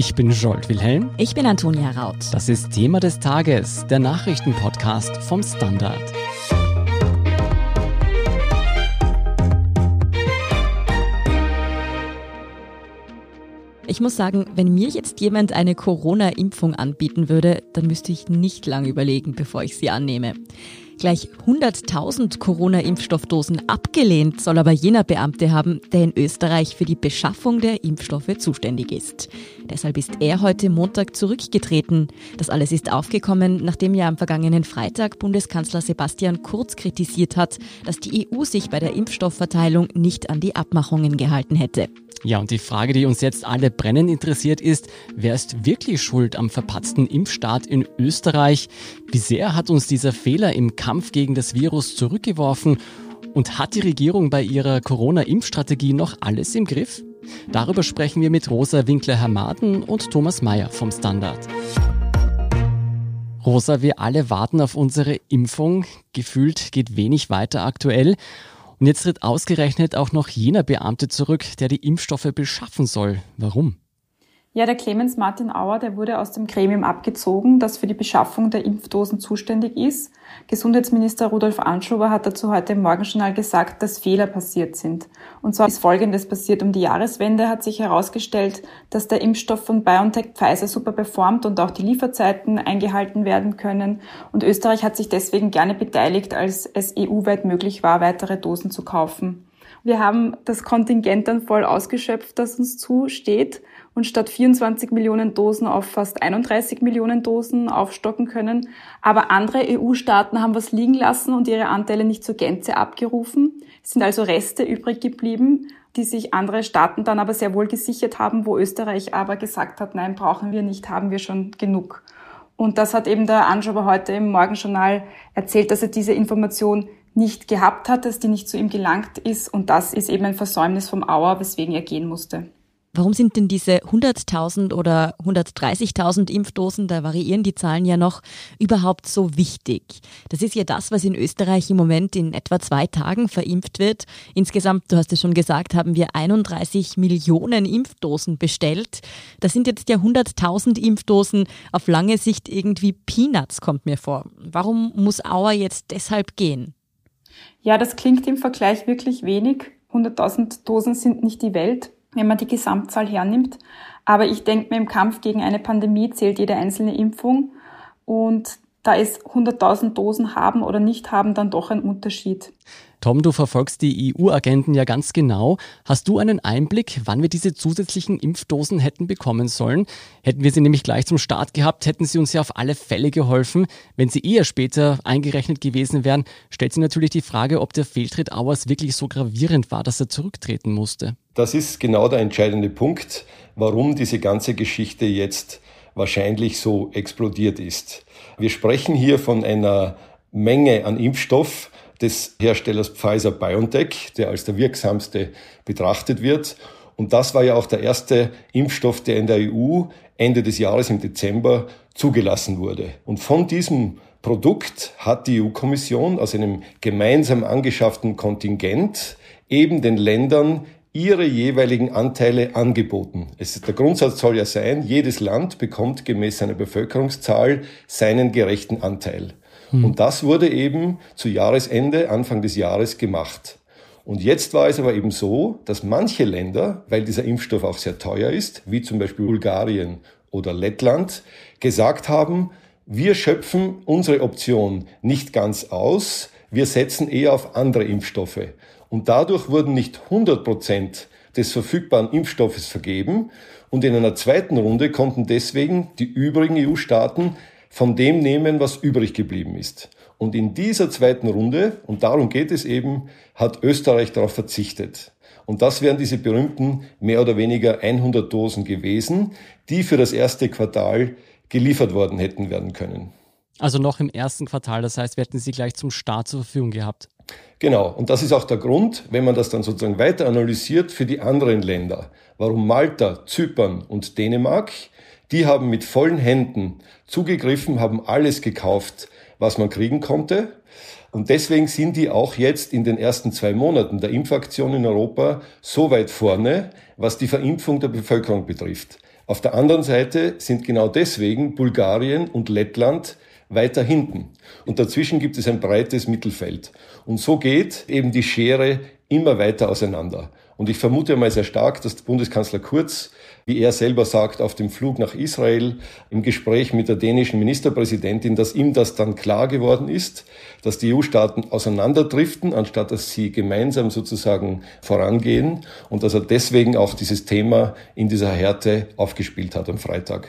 Ich bin Jolt Wilhelm. Ich bin Antonia Raut. Das ist Thema des Tages, der Nachrichtenpodcast vom Standard. Ich muss sagen, wenn mir jetzt jemand eine Corona-Impfung anbieten würde, dann müsste ich nicht lange überlegen, bevor ich sie annehme. Gleich 100.000 Corona-Impfstoffdosen abgelehnt soll aber jener Beamte haben, der in Österreich für die Beschaffung der Impfstoffe zuständig ist. Deshalb ist er heute Montag zurückgetreten. Das alles ist aufgekommen, nachdem ja am vergangenen Freitag Bundeskanzler Sebastian Kurz kritisiert hat, dass die EU sich bei der Impfstoffverteilung nicht an die Abmachungen gehalten hätte. Ja, und die Frage, die uns jetzt alle brennend interessiert, ist, wer ist wirklich schuld am verpatzten Impfstart in Österreich? Sehr hat uns dieser Fehler im Kampf gegen das Virus zurückgeworfen? Und hat die Regierung bei ihrer Corona-Impfstrategie noch alles im Griff? Darüber sprechen wir mit Rosa Winkler-Hermaden und Thomas Mayer vom Standard. Rosa, wir alle warten auf unsere Impfung. Gefühlt geht wenig weiter aktuell. Und jetzt tritt ausgerechnet auch noch jener Beamte zurück, der die Impfstoffe beschaffen soll. Warum? Ja, der Clemens Martin Auer, der wurde aus dem Gremium abgezogen, das für die Beschaffung der Impfdosen zuständig ist. Gesundheitsminister Rudolf Anschober hat dazu heute im Morgenjournal gesagt, dass Fehler passiert sind. Und zwar ist Folgendes passiert. Um die Jahreswende hat sich herausgestellt, dass der Impfstoff von BioNTech Pfizer super performt und auch die Lieferzeiten eingehalten werden können. Und Österreich hat sich deswegen gerne beteiligt, als es EU-weit möglich war, weitere Dosen zu kaufen. Wir haben das Kontingent dann voll ausgeschöpft, das uns zusteht und statt 24 Millionen Dosen auf fast 31 Millionen Dosen aufstocken können. Aber andere EU-Staaten haben was liegen lassen und ihre Anteile nicht zur Gänze abgerufen. Es sind also Reste übrig geblieben, die sich andere Staaten dann aber sehr wohl gesichert haben, wo Österreich aber gesagt hat, nein, brauchen wir nicht, haben wir schon genug. Und das hat eben der Anschober heute im Morgenjournal erzählt, dass er diese Information nicht gehabt hat, dass die nicht zu ihm gelangt ist. Und das ist eben ein Versäumnis vom Auer, weswegen er gehen musste. Warum sind denn diese 100.000 oder 130.000 Impfdosen, da variieren die Zahlen ja noch, überhaupt so wichtig? Das ist ja das, was in Österreich im Moment in etwa zwei Tagen verimpft wird. Insgesamt, du hast es schon gesagt, haben wir 31 Millionen Impfdosen bestellt. Das sind jetzt ja 100.000 Impfdosen. Auf lange Sicht irgendwie Peanuts, kommt mir vor. Warum muss Auer jetzt deshalb gehen? Ja, das klingt im Vergleich wirklich wenig. 100.000 Dosen sind nicht die Welt wenn man die Gesamtzahl hernimmt. Aber ich denke mir, im Kampf gegen eine Pandemie zählt jede einzelne Impfung. Und da ist 100.000 Dosen haben oder nicht haben dann doch ein Unterschied. Tom, du verfolgst die EU-Agenten ja ganz genau. Hast du einen Einblick, wann wir diese zusätzlichen Impfdosen hätten bekommen sollen? Hätten wir sie nämlich gleich zum Start gehabt, hätten sie uns ja auf alle Fälle geholfen. Wenn sie eher später eingerechnet gewesen wären, stellt sich natürlich die Frage, ob der Fehltritt Auers wirklich so gravierend war, dass er zurücktreten musste. Das ist genau der entscheidende Punkt, warum diese ganze Geschichte jetzt wahrscheinlich so explodiert ist. Wir sprechen hier von einer Menge an Impfstoff, des Herstellers Pfizer BioNTech, der als der wirksamste betrachtet wird. Und das war ja auch der erste Impfstoff, der in der EU Ende des Jahres im Dezember zugelassen wurde. Und von diesem Produkt hat die EU-Kommission aus einem gemeinsam angeschafften Kontingent eben den Ländern ihre jeweiligen Anteile angeboten. Es, der Grundsatz soll ja sein, jedes Land bekommt gemäß seiner Bevölkerungszahl seinen gerechten Anteil. Hm. Und das wurde eben zu Jahresende, Anfang des Jahres gemacht. Und jetzt war es aber eben so, dass manche Länder, weil dieser Impfstoff auch sehr teuer ist, wie zum Beispiel Bulgarien oder Lettland, gesagt haben, wir schöpfen unsere Option nicht ganz aus, wir setzen eher auf andere Impfstoffe. Und dadurch wurden nicht 100 Prozent des verfügbaren Impfstoffes vergeben. Und in einer zweiten Runde konnten deswegen die übrigen EU-Staaten von dem nehmen, was übrig geblieben ist. Und in dieser zweiten Runde, und darum geht es eben, hat Österreich darauf verzichtet. Und das wären diese berühmten mehr oder weniger 100 Dosen gewesen, die für das erste Quartal geliefert worden hätten werden können. Also noch im ersten Quartal, das heißt, wir hätten sie gleich zum Start zur Verfügung gehabt. Genau, und das ist auch der Grund, wenn man das dann sozusagen weiter analysiert für die anderen Länder, warum Malta, Zypern und Dänemark die haben mit vollen Händen zugegriffen, haben alles gekauft, was man kriegen konnte. Und deswegen sind die auch jetzt in den ersten zwei Monaten der Impfaktion in Europa so weit vorne, was die Verimpfung der Bevölkerung betrifft. Auf der anderen Seite sind genau deswegen Bulgarien und Lettland weiter hinten. Und dazwischen gibt es ein breites Mittelfeld. Und so geht eben die Schere immer weiter auseinander. Und ich vermute einmal sehr stark, dass Bundeskanzler Kurz, wie er selber sagt, auf dem Flug nach Israel im Gespräch mit der dänischen Ministerpräsidentin, dass ihm das dann klar geworden ist, dass die EU-Staaten auseinanderdriften, anstatt dass sie gemeinsam sozusagen vorangehen und dass er deswegen auch dieses Thema in dieser Härte aufgespielt hat am Freitag.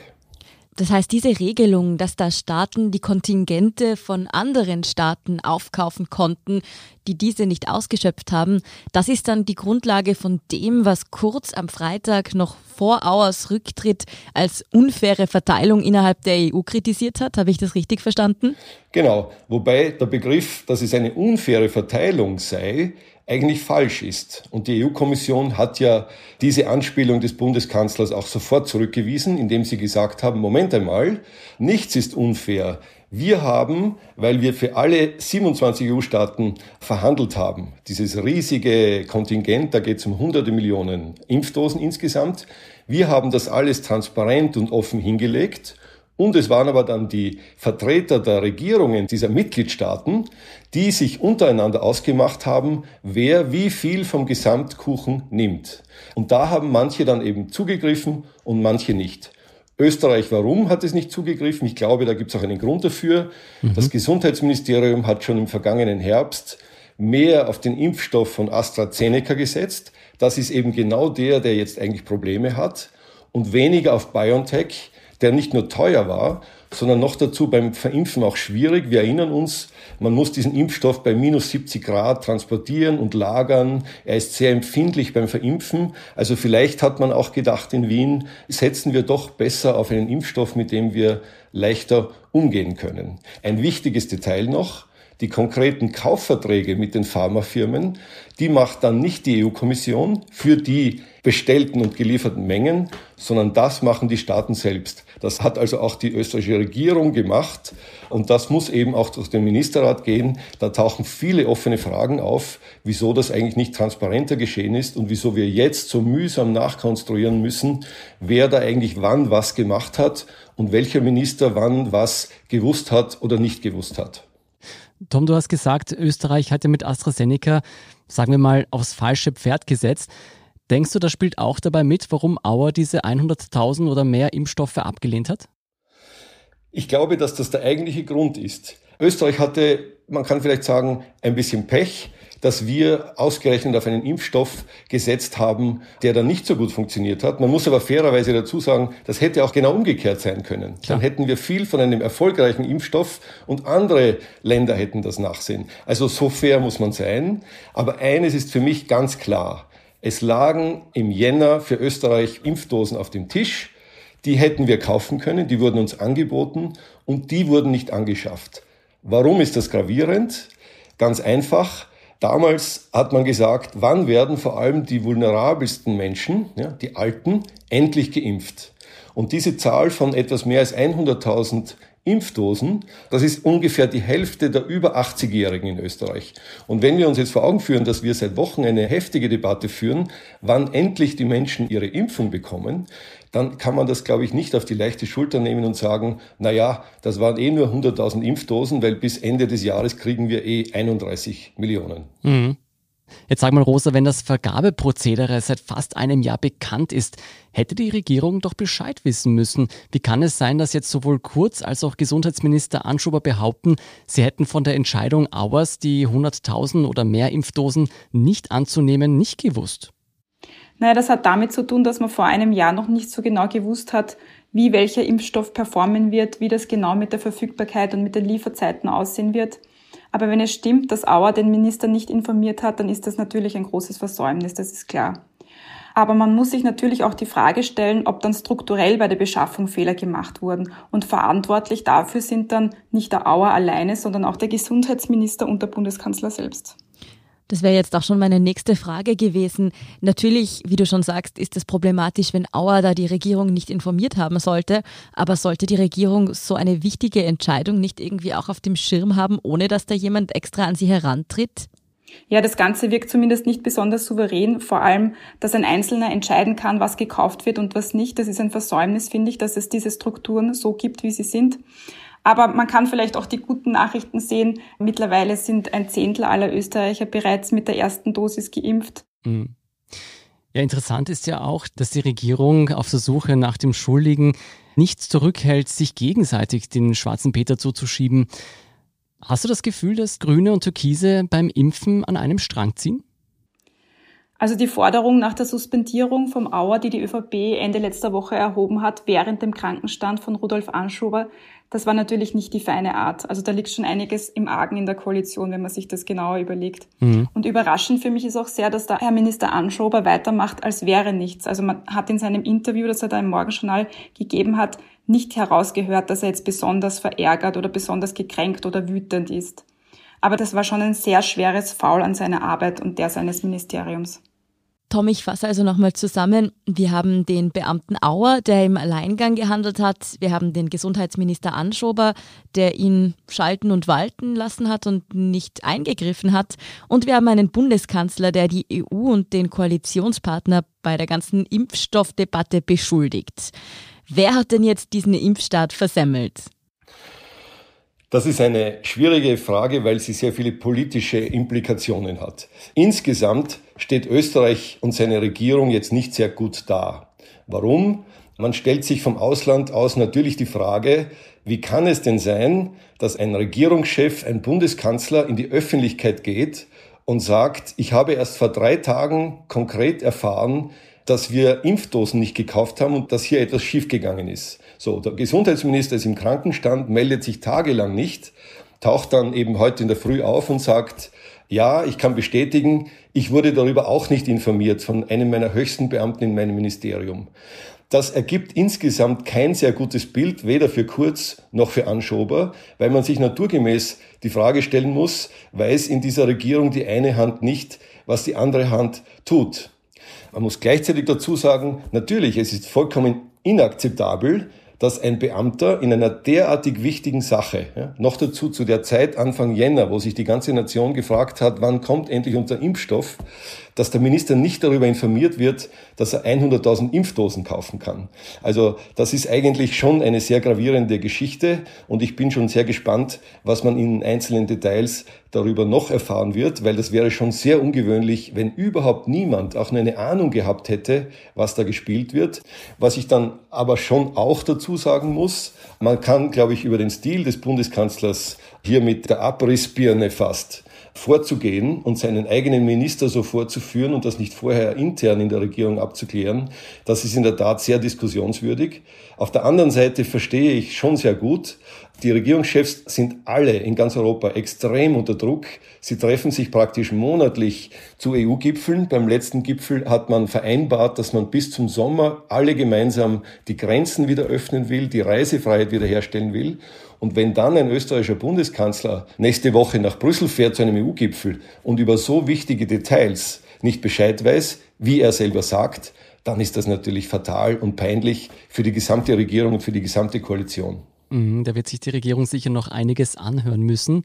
Das heißt, diese Regelung, dass da Staaten die Kontingente von anderen Staaten aufkaufen konnten, die diese nicht ausgeschöpft haben, das ist dann die Grundlage von dem, was Kurz am Freitag noch vor Auers Rücktritt als unfaire Verteilung innerhalb der EU kritisiert hat. Habe ich das richtig verstanden? Genau. Wobei der Begriff, dass es eine unfaire Verteilung sei, eigentlich falsch ist. Und die EU-Kommission hat ja diese Anspielung des Bundeskanzlers auch sofort zurückgewiesen, indem sie gesagt haben, Moment einmal, nichts ist unfair. Wir haben, weil wir für alle 27 EU-Staaten verhandelt haben, dieses riesige Kontingent, da geht es um hunderte Millionen Impfdosen insgesamt, wir haben das alles transparent und offen hingelegt und es waren aber dann die Vertreter der Regierungen dieser Mitgliedstaaten, die sich untereinander ausgemacht haben, wer wie viel vom Gesamtkuchen nimmt. Und da haben manche dann eben zugegriffen und manche nicht. Österreich, warum hat es nicht zugegriffen? Ich glaube, da gibt es auch einen Grund dafür. Mhm. Das Gesundheitsministerium hat schon im vergangenen Herbst mehr auf den Impfstoff von AstraZeneca gesetzt. Das ist eben genau der, der jetzt eigentlich Probleme hat. Und weniger auf BioNTech, der nicht nur teuer war, sondern noch dazu beim Verimpfen auch schwierig. Wir erinnern uns, man muss diesen Impfstoff bei minus 70 Grad transportieren und lagern. Er ist sehr empfindlich beim Verimpfen. Also vielleicht hat man auch gedacht in Wien, setzen wir doch besser auf einen Impfstoff, mit dem wir leichter umgehen können. Ein wichtiges Detail noch. Die konkreten Kaufverträge mit den Pharmafirmen, die macht dann nicht die EU-Kommission für die bestellten und gelieferten Mengen, sondern das machen die Staaten selbst. Das hat also auch die österreichische Regierung gemacht und das muss eben auch durch den Ministerrat gehen. Da tauchen viele offene Fragen auf, wieso das eigentlich nicht transparenter geschehen ist und wieso wir jetzt so mühsam nachkonstruieren müssen, wer da eigentlich wann was gemacht hat und welcher Minister wann was gewusst hat oder nicht gewusst hat. Tom, du hast gesagt, Österreich hatte mit AstraZeneca, sagen wir mal, aufs falsche Pferd gesetzt. Denkst du, das spielt auch dabei mit, warum Auer diese 100.000 oder mehr Impfstoffe abgelehnt hat? Ich glaube, dass das der eigentliche Grund ist. Österreich hatte, man kann vielleicht sagen, ein bisschen Pech dass wir ausgerechnet auf einen Impfstoff gesetzt haben, der dann nicht so gut funktioniert hat. Man muss aber fairerweise dazu sagen, das hätte auch genau umgekehrt sein können. Klar. Dann hätten wir viel von einem erfolgreichen Impfstoff und andere Länder hätten das nachsehen. Also so fair muss man sein. Aber eines ist für mich ganz klar. Es lagen im Jänner für Österreich Impfdosen auf dem Tisch. Die hätten wir kaufen können, die wurden uns angeboten und die wurden nicht angeschafft. Warum ist das gravierend? Ganz einfach. Damals hat man gesagt, wann werden vor allem die vulnerabelsten Menschen, ja, die Alten, endlich geimpft? Und diese Zahl von etwas mehr als 100.000 Impfdosen, das ist ungefähr die Hälfte der über 80-Jährigen in Österreich. Und wenn wir uns jetzt vor Augen führen, dass wir seit Wochen eine heftige Debatte führen, wann endlich die Menschen ihre Impfung bekommen, dann kann man das, glaube ich, nicht auf die leichte Schulter nehmen und sagen, na ja, das waren eh nur 100.000 Impfdosen, weil bis Ende des Jahres kriegen wir eh 31 Millionen. Mhm. Jetzt sag mal, Rosa, wenn das Vergabeprozedere seit fast einem Jahr bekannt ist, hätte die Regierung doch Bescheid wissen müssen. Wie kann es sein, dass jetzt sowohl Kurz als auch Gesundheitsminister Anschuber behaupten, sie hätten von der Entscheidung Auers, die 100.000 oder mehr Impfdosen nicht anzunehmen, nicht gewusst? Naja, das hat damit zu tun, dass man vor einem Jahr noch nicht so genau gewusst hat, wie welcher Impfstoff performen wird, wie das genau mit der Verfügbarkeit und mit den Lieferzeiten aussehen wird. Aber wenn es stimmt, dass Auer den Minister nicht informiert hat, dann ist das natürlich ein großes Versäumnis, das ist klar. Aber man muss sich natürlich auch die Frage stellen, ob dann strukturell bei der Beschaffung Fehler gemacht wurden. Und verantwortlich dafür sind dann nicht der Auer alleine, sondern auch der Gesundheitsminister und der Bundeskanzler selbst. Das wäre jetzt auch schon meine nächste Frage gewesen. Natürlich, wie du schon sagst, ist es problematisch, wenn Auer da die Regierung nicht informiert haben sollte. Aber sollte die Regierung so eine wichtige Entscheidung nicht irgendwie auch auf dem Schirm haben, ohne dass da jemand extra an sie herantritt? Ja, das Ganze wirkt zumindest nicht besonders souverän. Vor allem, dass ein Einzelner entscheiden kann, was gekauft wird und was nicht. Das ist ein Versäumnis, finde ich, dass es diese Strukturen so gibt, wie sie sind. Aber man kann vielleicht auch die guten Nachrichten sehen. Mittlerweile sind ein Zehntel aller Österreicher bereits mit der ersten Dosis geimpft. Mhm. Ja, interessant ist ja auch, dass die Regierung auf der Suche nach dem Schuldigen nichts zurückhält, sich gegenseitig den schwarzen Peter zuzuschieben. Hast du das Gefühl, dass Grüne und Türkise beim Impfen an einem Strang ziehen? Also die Forderung nach der Suspendierung vom Auer, die die ÖVP Ende letzter Woche erhoben hat, während dem Krankenstand von Rudolf Anschober, das war natürlich nicht die feine Art. Also da liegt schon einiges im Argen in der Koalition, wenn man sich das genauer überlegt. Mhm. Und überraschend für mich ist auch sehr, dass der Herr Minister Anschober weitermacht, als wäre nichts. Also man hat in seinem Interview, das er da im Morgenjournal gegeben hat, nicht herausgehört, dass er jetzt besonders verärgert oder besonders gekränkt oder wütend ist. Aber das war schon ein sehr schweres Foul an seiner Arbeit und der seines Ministeriums. Tom, ich fasse also nochmal zusammen. Wir haben den Beamten Auer, der im Alleingang gehandelt hat. Wir haben den Gesundheitsminister Anschober, der ihn schalten und walten lassen hat und nicht eingegriffen hat. Und wir haben einen Bundeskanzler, der die EU und den Koalitionspartner bei der ganzen Impfstoffdebatte beschuldigt. Wer hat denn jetzt diesen Impfstart versemmelt? Das ist eine schwierige Frage, weil sie sehr viele politische Implikationen hat. Insgesamt steht Österreich und seine Regierung jetzt nicht sehr gut da. Warum? Man stellt sich vom Ausland aus natürlich die Frage, wie kann es denn sein, dass ein Regierungschef, ein Bundeskanzler in die Öffentlichkeit geht und sagt, ich habe erst vor drei Tagen konkret erfahren, dass wir Impfdosen nicht gekauft haben und dass hier etwas schiefgegangen ist. So, der Gesundheitsminister ist im Krankenstand, meldet sich tagelang nicht, taucht dann eben heute in der Früh auf und sagt, ja, ich kann bestätigen, ich wurde darüber auch nicht informiert von einem meiner höchsten Beamten in meinem Ministerium. Das ergibt insgesamt kein sehr gutes Bild, weder für Kurz noch für Anschober, weil man sich naturgemäß die Frage stellen muss, weiß in dieser Regierung die eine Hand nicht, was die andere Hand tut. Man muss gleichzeitig dazu sagen, natürlich, es ist vollkommen inakzeptabel, dass ein Beamter in einer derartig wichtigen Sache, ja, noch dazu zu der Zeit Anfang Jänner, wo sich die ganze Nation gefragt hat, wann kommt endlich unser Impfstoff, dass der Minister nicht darüber informiert wird, dass er 100.000 Impfdosen kaufen kann. Also das ist eigentlich schon eine sehr gravierende Geschichte und ich bin schon sehr gespannt, was man in einzelnen Details darüber noch erfahren wird, weil das wäre schon sehr ungewöhnlich, wenn überhaupt niemand auch nur eine Ahnung gehabt hätte, was da gespielt wird. Was ich dann aber schon auch dazu sagen muss, man kann, glaube ich, über den Stil des Bundeskanzlers hier mit der Abrissbirne fast vorzugehen und seinen eigenen Minister so vorzuführen und das nicht vorher intern in der Regierung abzuklären, das ist in der Tat sehr diskussionswürdig. Auf der anderen Seite verstehe ich schon sehr gut, die Regierungschefs sind alle in ganz Europa extrem unter Druck. Sie treffen sich praktisch monatlich zu EU-Gipfeln. Beim letzten Gipfel hat man vereinbart, dass man bis zum Sommer alle gemeinsam die Grenzen wieder öffnen will, die Reisefreiheit wiederherstellen will. Und wenn dann ein österreichischer Bundeskanzler nächste Woche nach Brüssel fährt zu einem EU-Gipfel und über so wichtige Details nicht Bescheid weiß, wie er selber sagt, dann ist das natürlich fatal und peinlich für die gesamte Regierung und für die gesamte Koalition. Mhm, da wird sich die Regierung sicher noch einiges anhören müssen.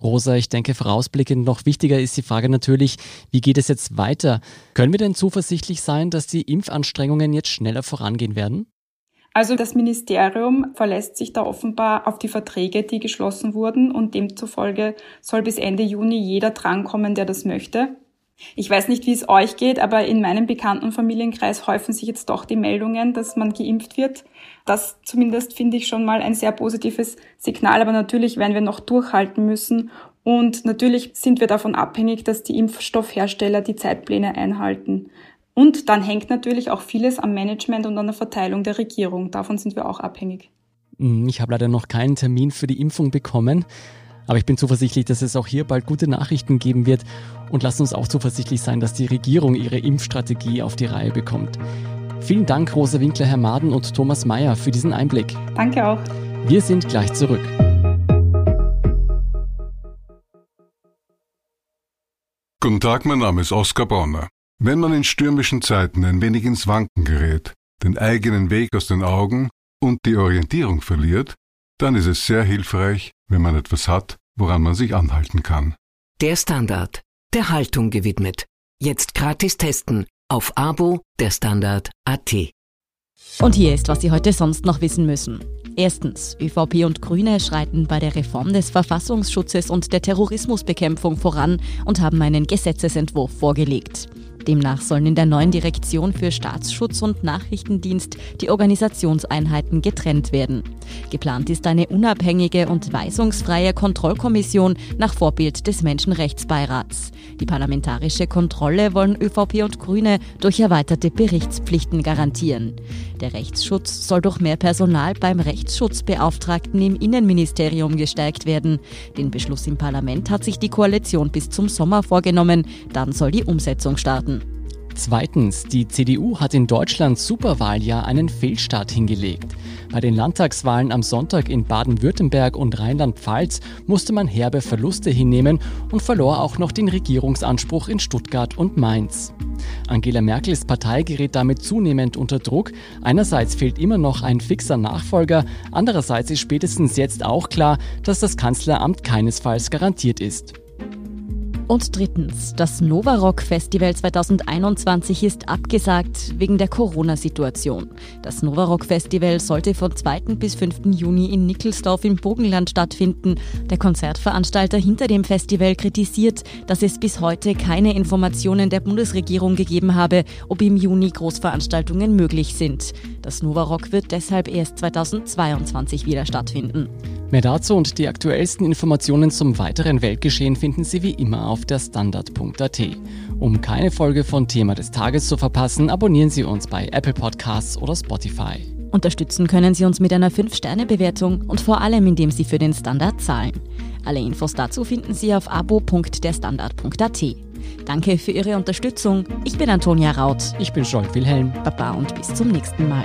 Rosa, ich denke, vorausblickend noch wichtiger ist die Frage natürlich, wie geht es jetzt weiter? Können wir denn zuversichtlich sein, dass die Impfanstrengungen jetzt schneller vorangehen werden? Also das Ministerium verlässt sich da offenbar auf die Verträge, die geschlossen wurden und demzufolge soll bis Ende Juni jeder drankommen, der das möchte. Ich weiß nicht, wie es euch geht, aber in meinem bekannten Familienkreis häufen sich jetzt doch die Meldungen, dass man geimpft wird. Das zumindest finde ich schon mal ein sehr positives Signal, aber natürlich werden wir noch durchhalten müssen und natürlich sind wir davon abhängig, dass die Impfstoffhersteller die Zeitpläne einhalten. Und dann hängt natürlich auch vieles am Management und an der Verteilung der Regierung. Davon sind wir auch abhängig. Hm, ich habe leider noch keinen Termin für die Impfung bekommen. Aber ich bin zuversichtlich, dass es auch hier bald gute Nachrichten geben wird. Und lasst uns auch zuversichtlich sein, dass die Regierung ihre Impfstrategie auf die Reihe bekommt. Vielen Dank, Rosa Winkler, Herr Maden und Thomas Mayer, für diesen Einblick. Danke auch. Wir sind gleich zurück. Guten Tag, mein Name ist Oskar Bonner. Wenn man in stürmischen Zeiten ein wenig ins Wanken gerät, den eigenen Weg aus den Augen und die Orientierung verliert, dann ist es sehr hilfreich, wenn man etwas hat, woran man sich anhalten kann. Der Standard der Haltung gewidmet. Jetzt gratis testen auf Abo der Standard AT. Und hier ist, was Sie heute sonst noch wissen müssen. Erstens, ÖVP und Grüne schreiten bei der Reform des Verfassungsschutzes und der Terrorismusbekämpfung voran und haben einen Gesetzesentwurf vorgelegt. Demnach sollen in der neuen Direktion für Staatsschutz und Nachrichtendienst die Organisationseinheiten getrennt werden. Geplant ist eine unabhängige und weisungsfreie Kontrollkommission nach Vorbild des Menschenrechtsbeirats. Die parlamentarische Kontrolle wollen ÖVP und Grüne durch erweiterte Berichtspflichten garantieren. Der Rechtsschutz soll durch mehr Personal beim Rechtsschutzbeauftragten im Innenministerium gestärkt werden. Den Beschluss im Parlament hat sich die Koalition bis zum Sommer vorgenommen. Dann soll die Umsetzung starten. Zweitens, die CDU hat in Deutschland Superwahljahr einen Fehlstart hingelegt. Bei den Landtagswahlen am Sonntag in Baden-Württemberg und Rheinland-Pfalz musste man herbe Verluste hinnehmen und verlor auch noch den Regierungsanspruch in Stuttgart und Mainz. Angela Merkels Partei gerät damit zunehmend unter Druck. Einerseits fehlt immer noch ein fixer Nachfolger, andererseits ist spätestens jetzt auch klar, dass das Kanzleramt keinesfalls garantiert ist. Und drittens, das Novarock Festival 2021 ist abgesagt wegen der Corona-Situation. Das Novarock Festival sollte von 2. bis 5. Juni in Nickelsdorf im Bogenland stattfinden. Der Konzertveranstalter hinter dem Festival kritisiert, dass es bis heute keine Informationen der Bundesregierung gegeben habe, ob im Juni Großveranstaltungen möglich sind. Das Novarock wird deshalb erst 2022 wieder stattfinden. Mehr dazu und die aktuellsten Informationen zum weiteren Weltgeschehen finden Sie wie immer auf der Standard.at. Um keine Folge von Thema des Tages zu verpassen, abonnieren Sie uns bei Apple Podcasts oder Spotify. Unterstützen können Sie uns mit einer 5-Sterne-Bewertung und vor allem, indem Sie für den Standard zahlen. Alle Infos dazu finden Sie auf abo.derstandard.at. Danke für Ihre Unterstützung. Ich bin Antonia Raut. Ich bin Scholt Wilhelm. Baba und bis zum nächsten Mal.